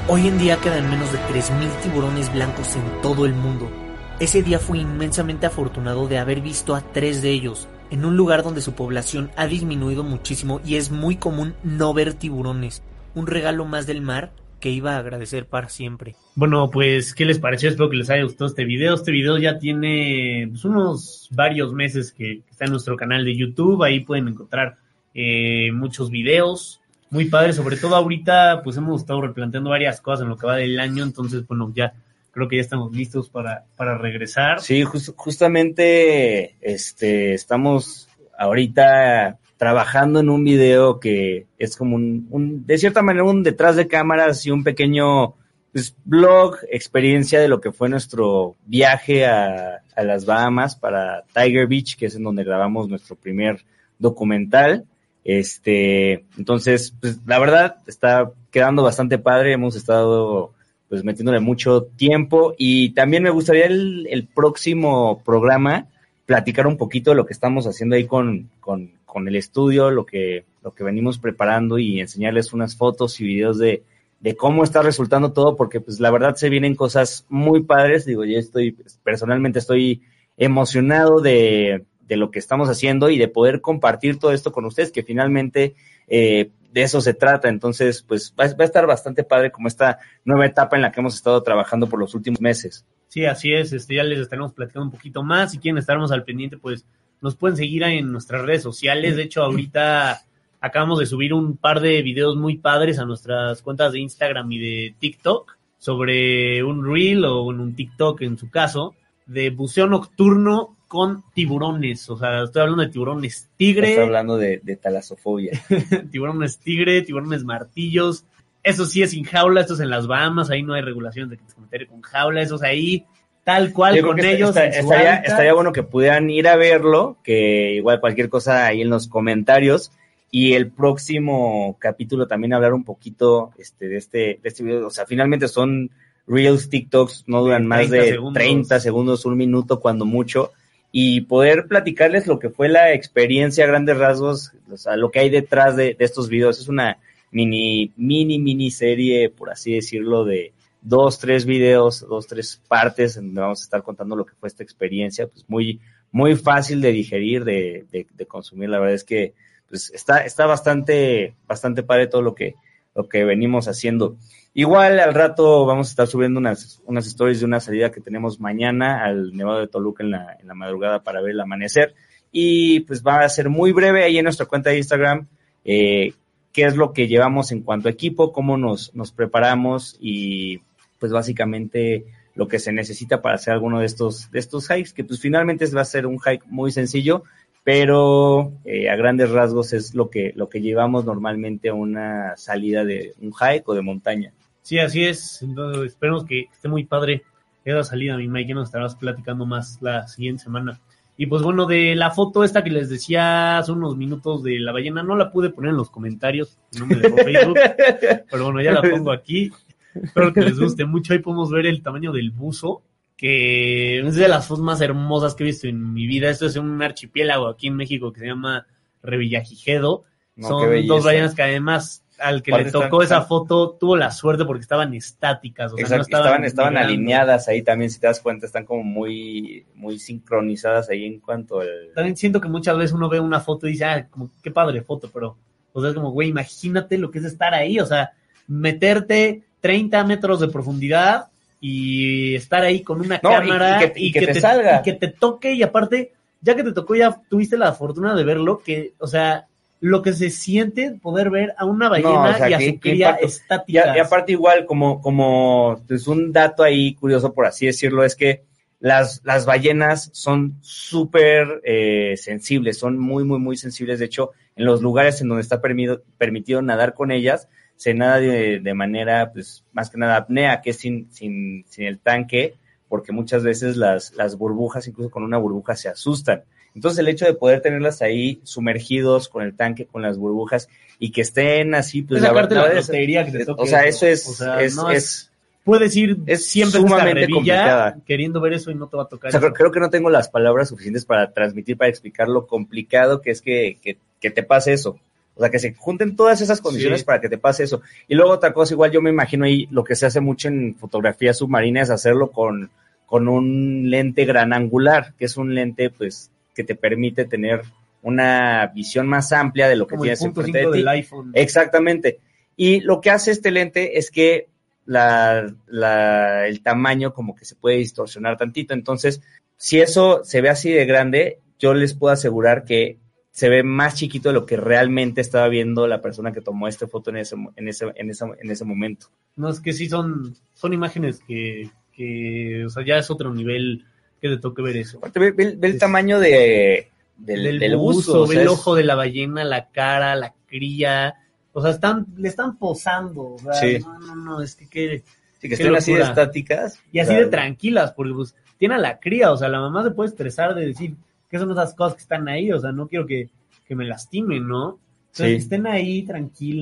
Hoy en día quedan menos de 3.000 tiburones blancos en todo el mundo. Ese día fui inmensamente afortunado de haber visto a tres de ellos, en un lugar donde su población ha disminuido muchísimo y es muy común no ver tiburones. Un regalo más del mar que iba a agradecer para siempre. Bueno, pues, ¿qué les pareció? Espero que les haya gustado este video. Este video ya tiene pues, unos varios meses que está en nuestro canal de YouTube. Ahí pueden encontrar eh, muchos videos muy padres. Sobre todo ahorita, pues hemos estado replanteando varias cosas en lo que va del año. Entonces, bueno, ya creo que ya estamos listos para, para regresar. Sí, justamente este, estamos ahorita trabajando en un video que es como un, de cierta manera, un detrás de cámaras y un pequeño pues, blog, experiencia de lo que fue nuestro viaje a, a, las Bahamas para Tiger Beach, que es en donde grabamos nuestro primer documental. Este, entonces, pues la verdad está quedando bastante padre. Hemos estado pues metiéndole mucho tiempo y también me gustaría el, el próximo programa platicar un poquito de lo que estamos haciendo ahí con, con, con, el estudio, lo que, lo que venimos preparando y enseñarles unas fotos y videos de, de cómo está resultando todo, porque pues la verdad se vienen cosas muy padres, digo, yo estoy, personalmente estoy emocionado de, de lo que estamos haciendo y de poder compartir todo esto con ustedes, que finalmente eh, de eso se trata. Entonces, pues va, a estar bastante padre como esta nueva etapa en la que hemos estado trabajando por los últimos meses. Sí, así es. Este, ya les estaremos platicando un poquito más. Si quieren estarnos al pendiente, pues nos pueden seguir en nuestras redes sociales. De hecho, ahorita acabamos de subir un par de videos muy padres a nuestras cuentas de Instagram y de TikTok sobre un reel o en un TikTok en su caso de buceo nocturno con tiburones. O sea, estoy hablando de tiburones tigre. Estoy hablando de, de talasofobia. tiburones tigre, tiburones martillos. Eso sí es sin jaula, esto es en las Bahamas, ahí no hay regulación de que se con jaula, eso es ahí tal cual con ellos. estaría, estaría bueno que pudieran ir a verlo, que igual cualquier cosa ahí en los comentarios. Y el próximo capítulo también hablar un poquito este, de, este, de este video. O sea, finalmente son Reels, TikToks, no duran más de 30 segundos, un minuto cuando mucho y poder platicarles lo que fue la experiencia a grandes rasgos, o sea, lo que hay detrás de, estos videos. Es una mini, mini, mini serie, por así decirlo, de dos, tres videos, dos, tres partes en donde vamos a estar contando lo que fue esta experiencia, pues muy, muy fácil de digerir, de, de, consumir. La verdad es que pues está, está bastante, bastante padre todo lo que, lo que venimos haciendo. Igual al rato vamos a estar subiendo unas, unas stories de una salida que tenemos mañana al Nevado de Toluca en la, en la madrugada para ver el amanecer. Y pues va a ser muy breve ahí en nuestra cuenta de Instagram. Eh, qué es lo que llevamos en cuanto a equipo, cómo nos, nos preparamos y pues básicamente lo que se necesita para hacer alguno de estos, de estos hikes, que pues finalmente va a ser un hike muy sencillo, pero eh, a grandes rasgos es lo que, lo que llevamos normalmente a una salida de un hike o de montaña. Sí, así es. Entonces, esperemos que esté muy padre esa salida, mi Mike. Ya nos estarás platicando más la siguiente semana. Y pues bueno, de la foto esta que les decía hace unos minutos de la ballena, no la pude poner en los comentarios, no me dejó Facebook, pero bueno, ya la pongo aquí. Espero que les guste mucho. Ahí podemos ver el tamaño del buzo, que es de las fotos más hermosas que he visto en mi vida. Esto es un archipiélago aquí en México que se llama Revillagigedo. Son dos ballenas que además al que le tocó esa foto tuvo la suerte porque estaban estáticas, o sea, no estaban, estaban, alineadas ahí también, si te das cuenta, están como muy, muy sincronizadas ahí en cuanto al... También siento que muchas veces uno ve una foto y dice, ah, como, qué padre foto, pero, o sea, es como, güey, imagínate lo que es estar ahí, o sea, meterte 30 metros de profundidad y estar ahí con una cámara y que, te, salga. Y que te toque y aparte, ya que te tocó, ya tuviste la fortuna de verlo, que, o sea, lo que se siente poder ver a una ballena y a su cría estática. Y, aparte igual, como, como pues un dato ahí curioso, por así decirlo, es que las, las ballenas son súper eh, sensibles, son muy, muy, muy sensibles. De hecho, en los lugares en donde está permitido, permitido nadar con ellas, se nada de, de manera, pues, más que nada apnea, que es sin, sin, sin el tanque, porque muchas veces las, las burbujas, incluso con una burbuja, se asustan. Entonces el hecho de poder tenerlas ahí sumergidos con el tanque, con las burbujas y que estén así, pues Es la verdad es- que te toque o sea, eso. es, O sea, es, no es- es- Puedes ir es siempre sumamente complicada. queriendo ver eso y no te va a tocar. O sea, creo, creo que no tengo las palabras suficientes para transmitir, para explicar lo complicado que es que, que, que te pase eso. O sea, que se junten todas esas condiciones Sí. para que te pase eso. Y luego otra cosa, igual yo me imagino ahí, lo que se hace mucho en fotografía submarina es hacerlo con, con un lente gran angular, que es un lente, pues, que te permite tener una visión más amplia de lo que Como el tienes punto enfrente de 5 ti. del iPhone. Exactamente. Y lo que hace este lente es que la, la- el tamaño como que se puede distorsionar tantito. Entonces, si eso se ve así de grande, yo les puedo asegurar que se ve más chiquito de lo que realmente estaba viendo la persona que tomó esta foto en ese, en ese, en ese, en ese momento. No, es que sí son, son imágenes que, que, o sea, ya es otro nivel que te toque ver eso. Aparte, Ve, ve- ve el tamaño de, del, del, del buzo, buzo. o ve sea, el ojo de la ballena, la cara, la cría. O sea, están, le están posando. O sea, Sí. no, no, no, es que qué, sí, que estén así de estáticas. Y así de tranquilas, porque pues tiene a la cría, o sea, la mamá se puede estresar de decir, ¿qué son esas cosas que están ahí? O sea, no quiero que, que me lastimen, ¿no? Entonces, Sí. que estén ahí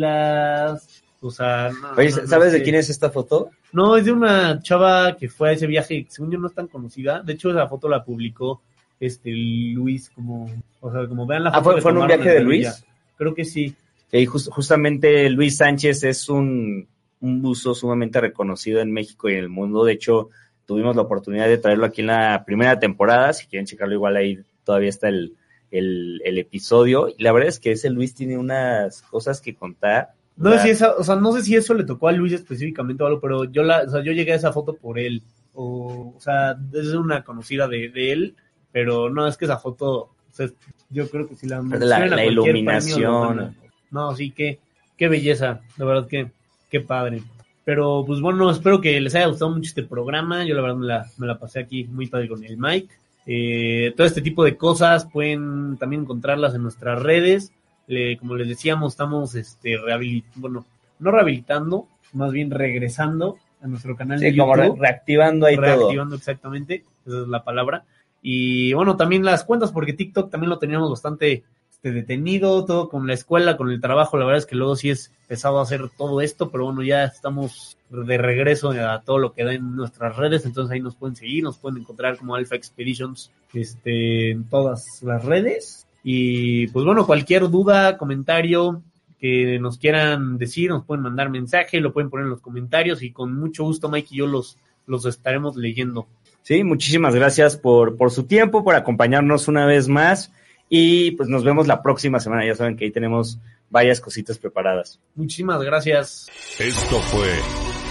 tranquilas, o sea... No, Oye, no, no ¿sabes de quién es esta foto? No, es de una chava que fue a ese viaje, que según yo no es tan conocida. De hecho, esa foto la publicó este Luis, como, o sea, como vean la foto. Ah, ¿fue, que fue en un viaje de. Luis? Creo que sí. Y jus- justamente Luis Sánchez es un, un buzo sumamente reconocido en México y en el mundo. De hecho, tuvimos la oportunidad de traerlo aquí en la primera temporada. Si quieren checarlo, igual ahí todavía está el, el, el episodio. Y la verdad es que ese Luis tiene unas cosas que contar. No sé si esa, o sea, no sé si eso le tocó a Luis específicamente o algo, pero yo la, o sea, yo llegué a esa foto por él. O, o sea, es una conocida de, de él, pero no, es que esa foto, o sea, yo creo que si la La- la premio, iluminación. No, sí, qué, qué belleza, de verdad que, qué padre. Pero pues bueno, espero que les haya gustado mucho este programa. Yo la verdad me la, me la pasé aquí muy padre con el Mike. Eh, todo este tipo de cosas pueden también encontrarlas en nuestras redes. Le- como les decíamos, estamos este, rehabilit bueno, no rehabilitando, más bien regresando a nuestro canal de sí, como re- YouTube. reactivando ahí todo. reactivando exactamente, esa es la palabra. Y bueno, también las cuentas, porque TikTok también lo teníamos bastante este, detenido, todo con la escuela, con el trabajo, la verdad es que luego sí es pesado hacer todo esto, pero bueno, ya estamos de regreso a todo lo que da en nuestras redes, entonces ahí nos pueden seguir, nos pueden encontrar como Alpha Expeditions este, en todas las redes. Y pues bueno, cualquier duda, comentario que nos quieran decir, nos pueden mandar mensaje, lo pueden poner en los comentarios y con mucho gusto Mike y yo los, los estaremos leyendo. Sí, muchísimas gracias por, por su tiempo, por acompañarnos una vez más. Y pues nos vemos la próxima semana. Ya saben que ahí tenemos varias cositas preparadas. Muchísimas gracias. Esto fue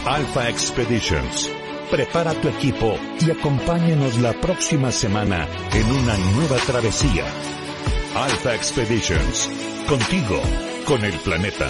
Alpha Expeditions. Prepara tu equipo y acompáñanos la próxima semana en una nueva travesía. Alpha Expeditions. Contigo, con el planeta.